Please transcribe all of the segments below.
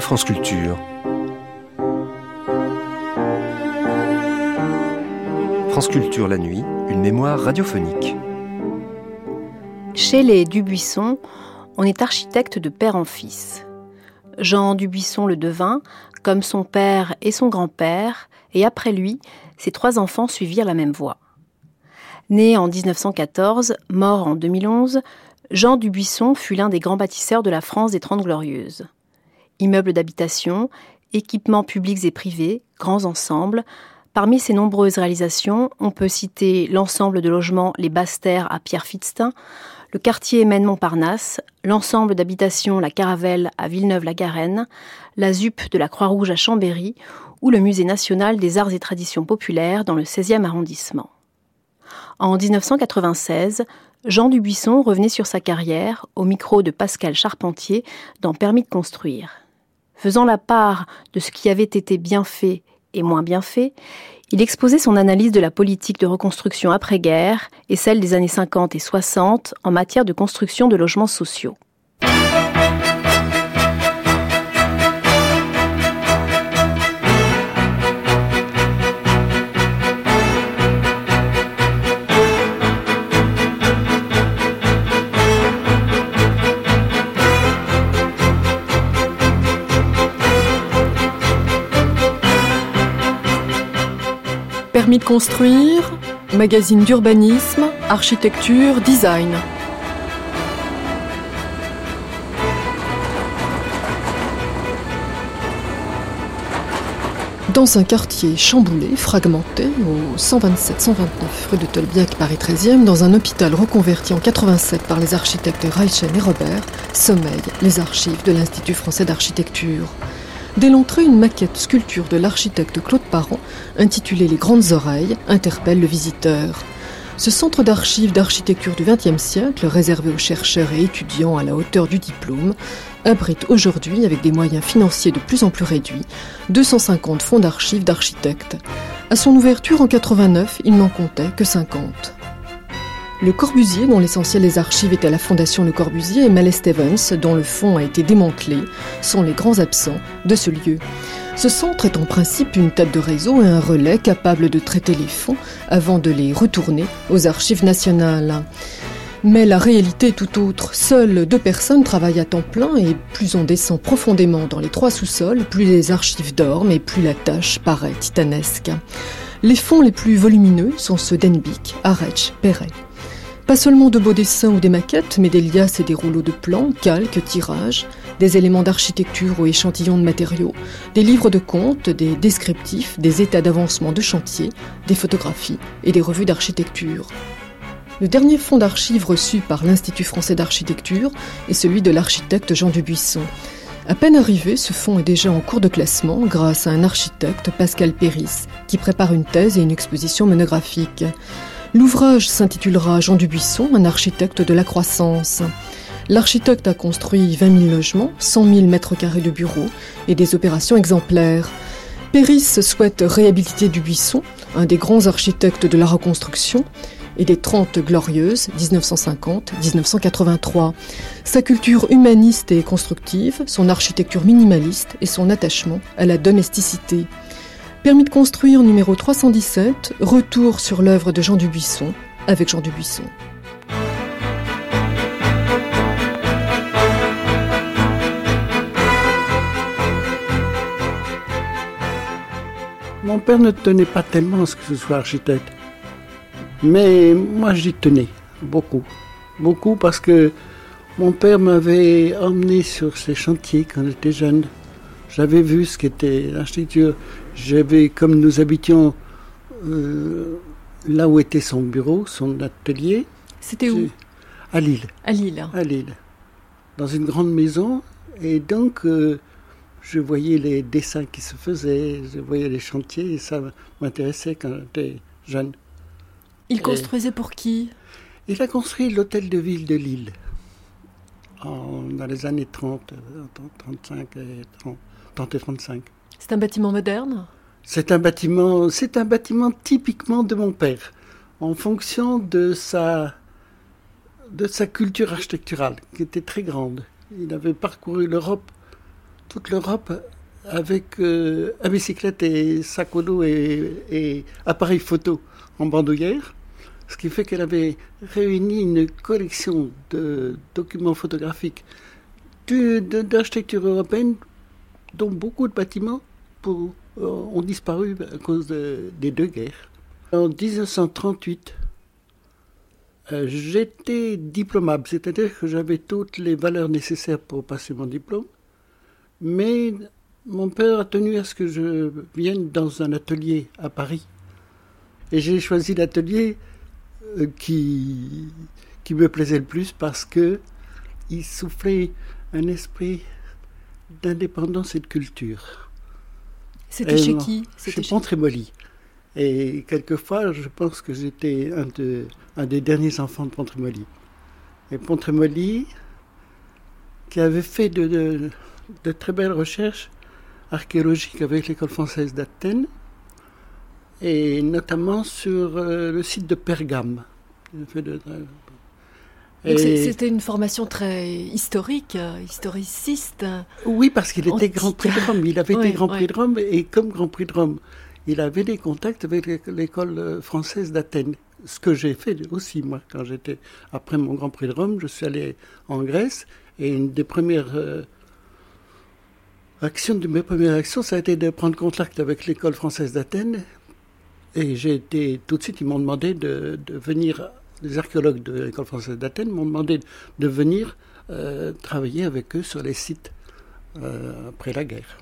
France Culture. France Culture la nuit, une mémoire radiophonique. Chez les Dubuisson, on est architecte de père en fils. Jean Dubuisson le devint, comme son père et son grand-père, et après lui, ses trois enfants suivirent la même voie. Né en 1914, mort en 2011, Jean Dubuisson fut l'un des grands bâtisseurs de la France des Trente Glorieuses. Immeubles d'habitation, équipements publics et privés, grands ensembles, Parmi ses nombreuses réalisations, on peut citer l'ensemble de logements Les Basses-Terres à Pierre-Fitztin, le quartier Maine-Montparnasse, l'ensemble d'habitations La Caravelle à Villeneuve-la-Garenne, la ZUP de la Croix-Rouge à Chambéry ou le Musée national des arts et traditions populaires dans le 16e arrondissement. En 1996, Jean Dubuisson revenait sur sa carrière au micro de Pascal Charpentier dans Permis de construire. Faisant la part de ce qui avait été bien fait et moins bien fait, il exposait son analyse de la politique de reconstruction après-guerre et celle des années 50 et 60 en matière de construction de logements sociaux. Permis de construire, magazine d'urbanisme, architecture, design. Dans un quartier chamboulé, fragmenté, au 127-129 rue de Tolbiac, Paris 13e, dans un hôpital reconverti en 87 par les architectes Reichen et Robert, sommeillent les archives de l'Institut français d'architecture. Dès l'entrée, une maquette sculpture de l'architecte Claude Parent, intitulée Les Grandes Oreilles, interpelle le visiteur. Ce centre d'archives d'architecture du XXe siècle, réservé aux chercheurs et étudiants à la hauteur du diplôme, abrite aujourd'hui, avec des moyens financiers de plus en plus réduits, 250 fonds d'archives d'architectes. À son ouverture en 89, il n'en comptait que 50. Le Corbusier, dont l'essentiel des archives est à la Fondation Le Corbusier, et Mallet Stevens, dont le fonds a été démantelé, sont les grands absents de ce lieu. Ce centre est en principe une tête de réseau et un relais capable de traiter les fonds avant de les retourner aux archives nationales. Mais la réalité est tout autre. Seules deux personnes travaillent à temps plein et plus on descend profondément dans les trois sous-sols, plus les archives dorment et plus la tâche paraît titanesque. Les fonds les plus volumineux sont ceux d'Enbic, Arech, Perret. Pas seulement de beaux dessins ou des maquettes, mais des liasses et des rouleaux de plans, calques, tirages, des éléments d'architecture ou échantillons de matériaux, des livres de comptes, des descriptifs, des états d'avancement de chantier, des photographies et des revues d'architecture. Le dernier fonds d'archives reçu par l'Institut français d'architecture est celui de l'architecte Jean Dubuisson. À peine arrivé, ce fonds est déjà en cours de classement grâce à un architecte, Pascal Péris, qui prépare une thèse et une exposition monographique. L'ouvrage s'intitulera Jean Dubuisson, un architecte de la croissance. L'architecte a construit 20 000 logements, 100 000 mètres carrés de bureaux et des opérations exemplaires. Péris souhaite réhabiliter Dubuisson, un des grands architectes de la reconstruction, et des 30 glorieuses, 1950-1983. Sa culture humaniste et constructive, son architecture minimaliste et son attachement à la domesticité. Permis de construire numéro 317, retour sur l'œuvre de Jean Dubuisson avec Jean Dubuisson. Mon père ne tenait pas tellement à ce que je sois architecte. Mais moi j'y tenais beaucoup. Beaucoup parce que mon père m'avait emmené sur ses chantiers quand j'étais jeune. J'avais vu ce qu'était l'architecture. J'avais, comme nous habitions euh, là où était son bureau, son atelier. C'était où? À Lille. À Lille. À Lille. Dans une grande maison. Et donc, euh, je voyais les dessins qui se faisaient, je voyais les chantiers, et ça m'intéressait quand j'étais jeune. Il construisait pour qui? Il a construit l'hôtel de ville de Lille. En, dans les années 30, 35 et 30. 35. C'est un bâtiment moderne? C'est un bâtiment, c'est un bâtiment typiquement de mon père, en fonction de sa, de sa culture architecturale, qui était très grande. Il avait parcouru l'Europe toute l'Europe avec euh, à bicyclette et sac au dos et, et appareil photo en bandoulière. Ce qui fait qu'elle avait réuni une collection de documents photographiques d'architecture européenne dont beaucoup de bâtiments euh, ont disparu à cause de, des deux guerres. En 1938, euh, j'étais diplômable, c'est-à-dire que j'avais toutes les valeurs nécessaires pour passer mon diplôme, mais mon père a tenu à ce que je vienne dans un atelier à Paris. Et j'ai choisi l'atelier euh, qui, qui me plaisait le plus parce que il soufflait un esprit d'indépendance et de culture. C'était chez qui Chez Pontrémoli. Et quelquefois, je pense que j'étais un, de, un des derniers enfants de Pontrémoli. Et Pontrémoli, qui avait fait de, de, de très belles recherches archéologiques avec l'école française d'Athènes, et notamment sur euh, le site de Pergame. C'était une formation très historique, euh, historiciste. Oui, parce qu'il était Grand Prix de Rome. Il avait été Grand Prix de Rome et comme Grand Prix de Rome, il avait des contacts avec l'école euh, française d'Athènes. Ce que j'ai fait aussi, moi, quand j'étais, après mon Grand Prix de Rome, je suis allé en Grèce et une des premières actions, de mes premières actions, ça a été de prendre contact avec l'école française d'Athènes et j'ai été, tout de suite, ils m'ont demandé de, venir, les archéologues de l'école française d'Athènes m'ont demandé de venir euh, travailler avec eux sur les sites euh, après la guerre.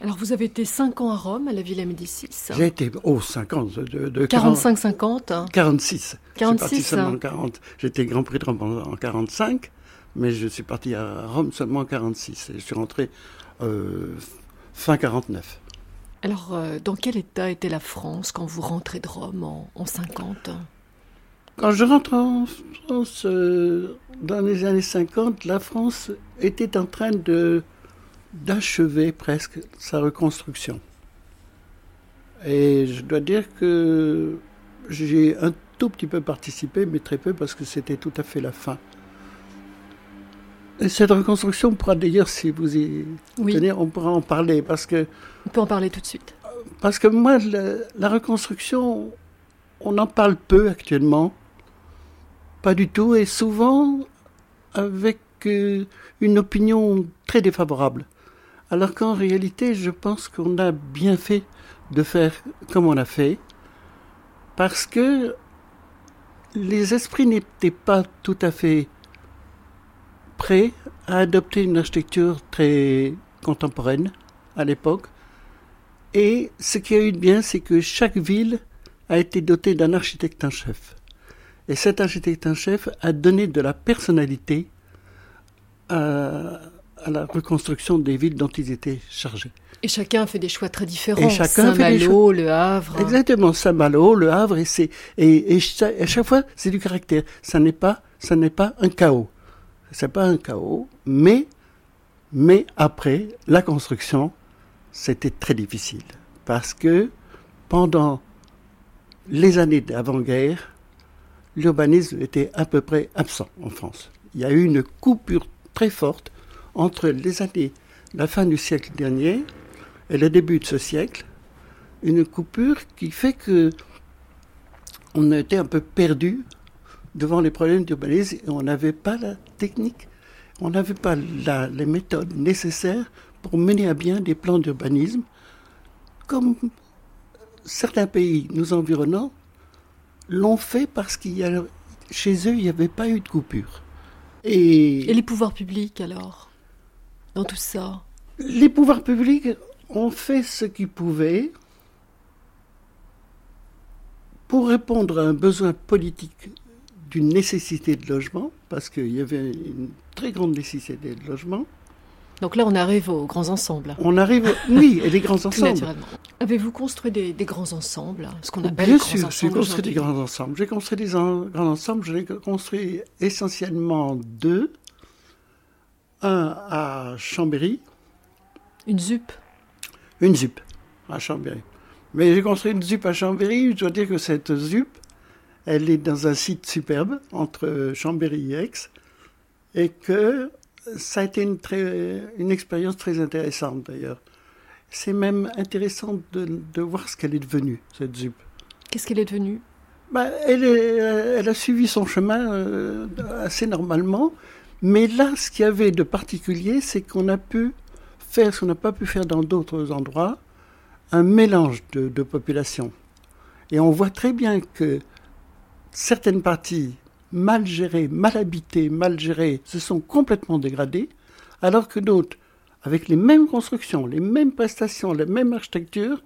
Alors vous avez été 5 ans à Rome, à la Villa Médicis J'ai été, oh, 5 ans. De, de 45-50 46. 46. seulement en 40. J'étais Grand Prix de Rome en, 45, mais je suis parti à Rome seulement en 46. Et je suis rentré euh, fin 49. Alors, dans quel état était la France quand vous rentrez de Rome en, en 50 Quand je rentre en France, euh, dans les années 50, la France était en train de d'achever presque sa reconstruction. Et je dois dire que j'ai un tout petit peu participé, mais très peu parce que c'était tout à fait la fin. Et cette reconstruction pourra d'ailleurs, si vous y tenez, on pourra en parler parce que. On peut en parler tout de suite. Parce que moi, la reconstruction, on en parle peu actuellement, pas du tout, et souvent avec euh, une opinion très défavorable. Alors qu'en réalité, je pense qu'on a bien fait de faire comme on a fait, parce que les esprits n'étaient pas tout à fait prêt à adopter une architecture très contemporaine à l'époque. Et ce qui a eu de bien, c'est que chaque ville a été dotée d'un architecte en chef. Et cet architecte en chef a donné de la personnalité à, la reconstruction des villes dont ils étaient chargés. Et chacun a fait des choix très différents. Saint-Malo, Le Havre. Exactement, Saint-Malo, Le Havre, et, c'est, et, à chaque fois, c'est du caractère. Ça n'est pas, ça n'est pas un chaos c'est pas un chaos, mais, mais après, la construction, c'était très difficile. Parce que pendant les années d'avant-guerre, l'urbanisme était à peu près absent en France. Il y a eu une coupure très forte entre les années, la fin du siècle dernier et le début de ce siècle. Une coupure qui fait que on a été un peu perdu devant les problèmes d'urbanisme et on n'avait pas la technique, on n'avait pas les méthodes nécessaires pour mener à bien des plans d'urbanisme comme certains pays nous environnants l'ont fait parce qu'il y a, chez eux, il n'y avait pas eu de coupure. Et, et les pouvoirs publics alors? Dans tout ça? Les pouvoirs publics ont fait ce qu'ils pouvaient pour répondre à un besoin politique une nécessité de logement, parce qu'il y avait une très grande nécessité de logement. Donc là, on arrive aux grands ensembles. On arrive, oui, et les grands ensembles. Avez-vous construit des, grands ensembles, ce qu'on appelle Bien sûr, j'ai construit des grands ensembles. J'ai construit des grands ensembles. J'en ai construit essentiellement deux. Un à Chambéry. Une ZUP. Une ZUP à Chambéry. Mais j'ai construit une ZUP à Chambéry. Je dois dire que cette ZUP, elle est dans un site superbe entre Chambéry et Aix, et que ça a été une, très, une expérience très intéressante d'ailleurs. C'est même intéressant de, de voir ce qu'elle est devenue, cette ZUP. Qu'est-ce qu'elle est devenue? Bah, elle, est, elle, a suivi son chemin euh, assez normalement. Mais là, ce qu'il y avait de particulier, c'est qu'on a pu faire ce qu'on n'a pas pu faire dans d'autres endroits, un mélange de, de populations. Et on voit très bien que certaines parties mal gérées, mal habitées, mal gérées, se sont complètement dégradées, alors que d'autres, avec les mêmes constructions, les mêmes prestations, la même architecture,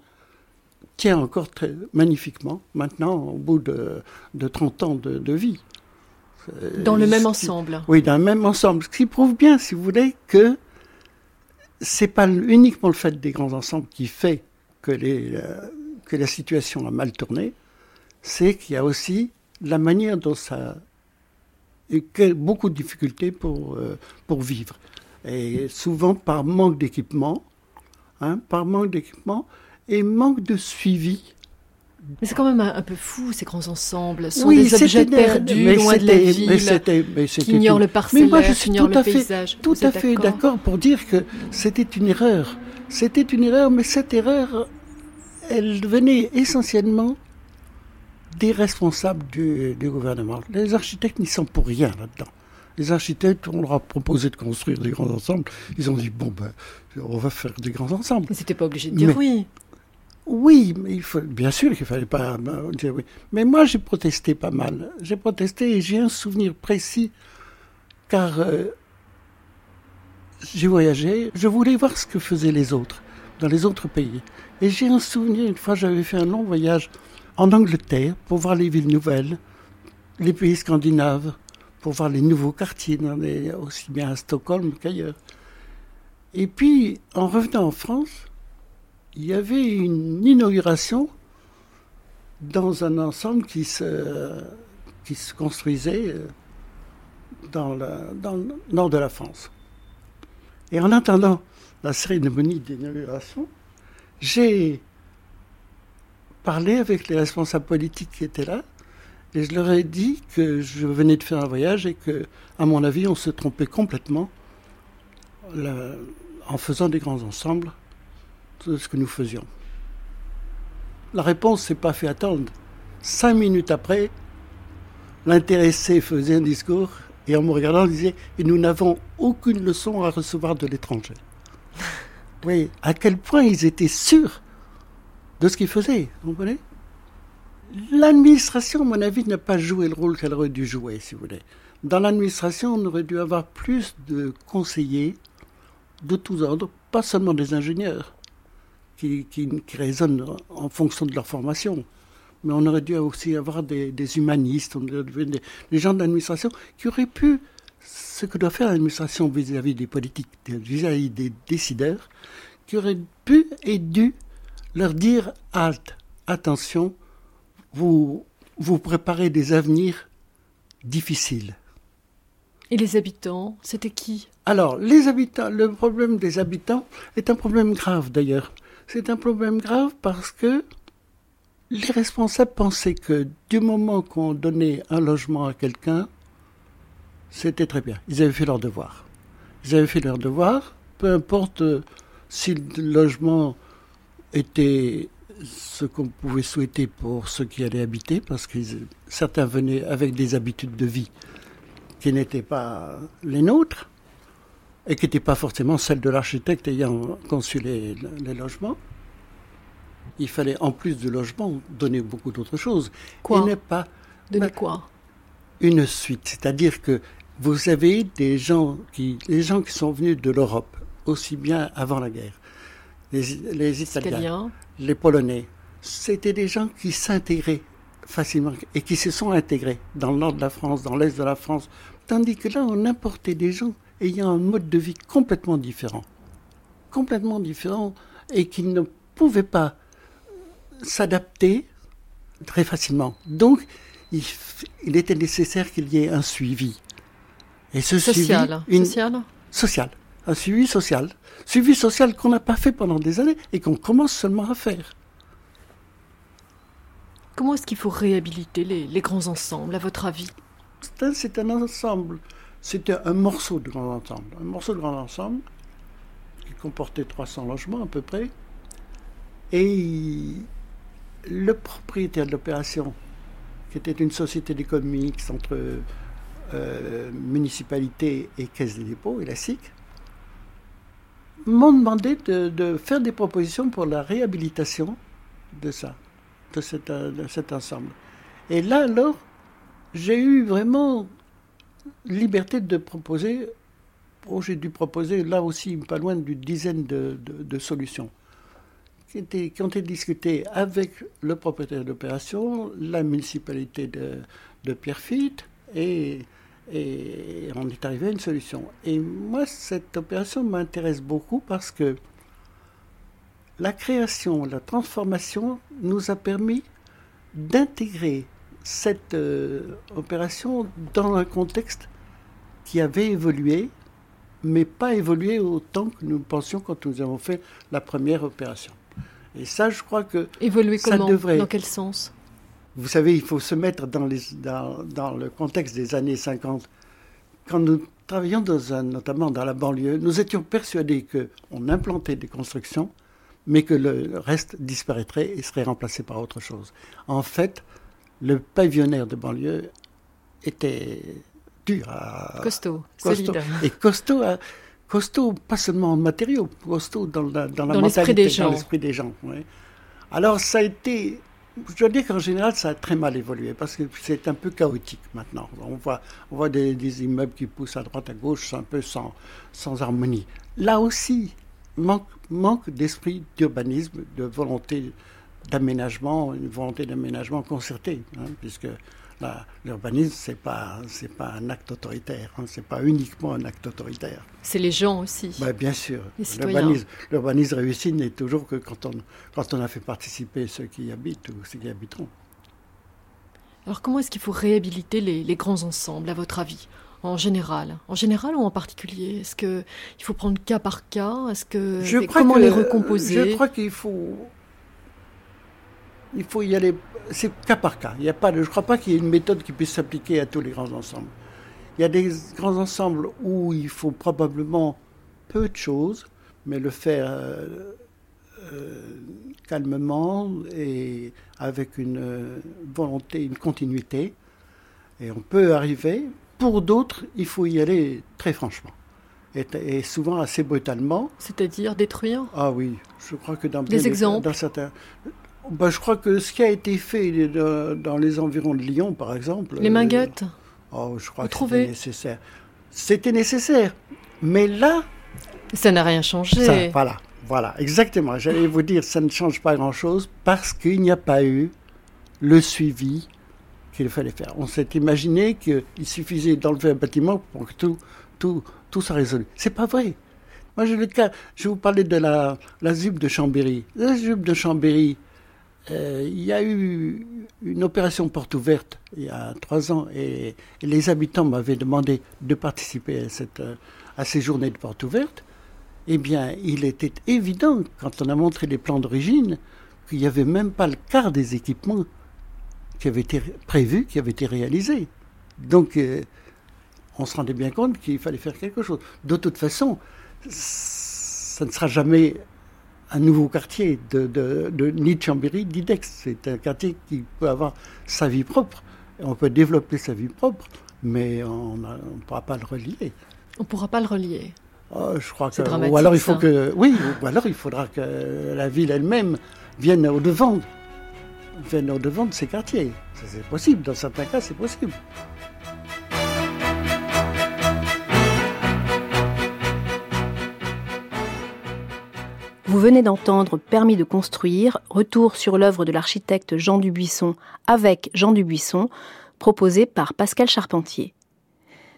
tient encore très magnifiquement maintenant au bout de, de 30 ans de, de vie. Dans le même ensemble. Oui, dans le même ensemble. Ce qui prouve bien, si vous voulez, que c'est pas uniquement le fait des grands ensembles qui fait que, les, euh, que la situation a mal tourné, c'est qu'il y a aussi la manière dont ça beaucoup de difficultés pour, euh, pour vivre. Et souvent par manque d'équipement, hein, par manque d'équipement et manque de suivi. Mais c'est quand même un, peu fou, ces grands ensembles. Ce sont des objets perdus, loin de la ville, qui ignorent le parcellaire, qui ignorent le paysage. Tout à fait d'accord pour dire que c'était une erreur. C'était une erreur, mais cette erreur, elle venait essentiellement des responsables du, gouvernement. Les architectes n'y sont pour rien là-dedans. Les architectes, on leur a proposé de construire des grands ensembles. Ils ont dit, bon, ben, on va faire des grands ensembles. Mais c'était pas obligé de dire oui. Oui, mais il faut, bien sûr qu'il fallait pas euh, dire oui. Mais moi, j'ai protesté pas mal. J'ai protesté et j'ai un souvenir précis, car euh, j'ai voyagé. Je voulais voir ce que faisaient les autres dans les autres pays. Et j'ai un souvenir, une fois, j'avais fait un long voyage en Angleterre pour voir les villes nouvelles, les pays scandinaves, pour voir les nouveaux quartiers, aussi bien à Stockholm qu'ailleurs. Et puis, en revenant en France, il y avait une inauguration dans un ensemble qui se, construisait euh, dans, dans le nord de la France. Et en attendant la cérémonie d'inauguration, j'ai parlé avec les responsables politiques qui étaient là et je leur ai dit que je venais de faire un voyage et que, à mon avis, on se trompait complètement en faisant des grands ensembles de ce que nous faisions. La réponse s'est pas fait attendre. Cinq minutes après, l'intéressé faisait un discours et en me regardant, il disait Et nous n'avons aucune leçon à recevoir de l'étranger. oui, à quel point ils étaient sûrs de ce qu'ils faisaient, vous L'administration, à mon avis, n'a pas joué le rôle qu'elle aurait dû jouer, si vous voulez. Dans l'administration, on aurait dû avoir plus de conseillers de tous ordres, pas seulement des ingénieurs, qui, qui, raisonnent en fonction de leur formation, mais on aurait dû aussi avoir des, humanistes, des, gens de l'administration qui auraient pu, ce que doit faire l'administration vis-à-vis des politiques, vis-à-vis des décideurs, qui auraient pu et dû leur dire halte, attention, vous, vous préparez des avenirs difficiles. Et les habitants, c'était qui? Alors, les habitants, le problème des habitants est un problème grave d'ailleurs. C'est un problème grave parce que les responsables pensaient que du moment qu'on donnait un logement à quelqu'un, c'était très bien. Ils avaient fait leur devoir. Ils avaient fait leur devoir, peu importe si le logement était ce qu'on pouvait souhaiter pour ceux qui allaient habiter, parce que certains venaient avec des habitudes de vie qui n'étaient pas les nôtres et qui n'étaient pas forcément celles de l'architecte ayant conçu les, logements. Il fallait, en plus du logement, donner beaucoup d'autres choses. Quoi Et ne pas Donner quoi? Une suite. C'est-à-dire que vous avez des gens qui, les gens qui sont venus de l'Europe, aussi bien avant la guerre, les, Italiens, les Polonais, c'était des gens qui s'intégraient facilement et qui se sont intégrés dans le nord de la France, dans l'est de la France, tandis que là, on importait des gens ayant un mode de vie complètement différent, complètement différent, et qui ne pouvaient pas s'adapter très facilement. Donc, il, était nécessaire qu'il y ait un suivi. Et ce social, suivi, social, social, un suivi social. Suivi social qu'on n'a pas fait pendant des années et qu'on commence seulement à faire. Comment est-ce qu'il faut réhabiliter les, grands ensembles, à votre avis? C'est un, ensemble C'était un morceau de grand ensemble. Un morceau de grand ensemble qui comportait 300 logements à peu près. Et le propriétaire de l'opération, qui était une société d'économie mixte entre euh, municipalité et caisse des dépôts et la SIC, m'ont demandé de, faire des propositions pour la réhabilitation de ça, de cet ensemble. Et là, alors, j'ai eu vraiment liberté de proposer, oh, j'ai dû proposer là aussi pas loin d'une dizaine de, solutions qui, qui, ont été discutées avec le propriétaire d'opération, la municipalité de Pierrefitte, et, et on est arrivé à une solution. Et moi, cette opération m'intéresse beaucoup parce que la création, la transformation nous a permis d'intégrer cette euh, opération dans un contexte qui avait évolué, mais pas évolué autant que nous pensions quand nous avons fait la première opération. Et ça, je crois que évoluer ça comment? devrait. Dans quel sens? Vous savez, il faut se mettre dans, les, dans, dans, le contexte des années 50. Quand nous travaillions dans un, notamment dans la banlieue, nous étions persuadés qu'on implantait des constructions, mais que le reste disparaîtrait et serait remplacé par autre chose. En fait, le pavillonnaire de banlieue était dur à... Costaud, solide. Et costaud, costaud, pas seulement en matériaux, costaud dans la, dans dans l'esprit des gens. des gens Alors ça a été... Je dois dire qu'en général, ça a très mal évolué parce que c'est un peu chaotique maintenant. On voit, des, immeubles qui poussent à droite, à gauche, un peu sans, harmonie. Là aussi, manque, manque d'esprit d'urbanisme, de volonté d'aménagement, une volonté d'aménagement concerté, hein, puisque l'urbanisme, ce n'est pas, pas un acte autoritaire, hein, ce n'est pas uniquement un acte autoritaire. C'est les gens aussi. Bah, bien sûr. L'urbanisme réussi n'est toujours que quand on, quand on a fait participer ceux qui y habitent ou ceux qui habiteront. Alors comment est-ce qu'il faut réhabiliter les, les, grands ensembles, à votre avis en général, en général ou en particulier? Est-ce qu'il faut prendre cas par cas? Est-ce que je comment les recomposer? Je crois qu'il faut il faut y aller, c'est cas par cas. Il y a pas je ne crois pas qu'il y ait une méthode qui puisse s'appliquer à tous les grands ensembles. Il y a des grands ensembles où il faut probablement peu de choses, mais le faire euh, euh, calmement et avec une euh, volonté, une continuité. Et on peut arriver. Pour d'autres, il faut y aller très franchement. Et, souvent assez brutalement. C'est-à-dire détruire? Ah oui, je crois que dans, des exemples. dans certains, bah, je crois que ce qui a été fait dans les environs de Lyon, par exemple. Les minguettes euh, oh, Je crois que c'était nécessaire. C'était nécessaire. Mais là. Ça n'a rien changé. voilà, voilà, exactement. J'allais vous dire, ça ne change pas grand-chose parce qu'il n'y a pas eu le suivi qu'il fallait faire. On s'est imaginé qu'il suffisait d'enlever un bâtiment pour que tout, tout, tout soit résolu. C'est pas vrai. Moi, je, je vais vous parler de la, la de Chambéry. La ZUB de Chambéry, il y a eu une opération porte ouverte il y a trois ans et, les habitants m'avaient demandé de participer à, cette, à ces journées de porte ouverte. Eh bien, il était évident, quand on a montré les plans d'origine, qu'il n'y avait même pas le quart des équipements qui avaient été prévus, qui avaient été réalisés. Donc, euh, on se rendait bien compte qu'il fallait faire quelque chose. De toute façon, ça ne sera jamais un nouveau quartier de, de, de ni de Chambéry ni d'Aix. C'est un quartier qui peut avoir sa vie propre. On peut développer sa vie propre, mais on ne pourra pas le relier. On ne pourra pas le relier. Oh, je crois que. Ou alors il faut que. Oui, ou alors il faudra que la ville elle-même vienne au devant, vienne au devant de ces quartiers. C'est possible. Dans certains cas, c'est possible. Vous venez d'entendre Permis de construire, retour sur l'œuvre de l'architecte Jean Dubuisson avec Jean Dubuisson, proposé par Pascal Charpentier.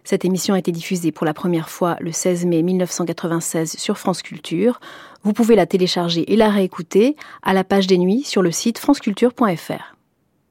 Cette émission a été diffusée pour la première fois le 16 mai 1996 sur France Culture. Vous pouvez la télécharger et la réécouter à la page des nuits sur le site franceculture.fr.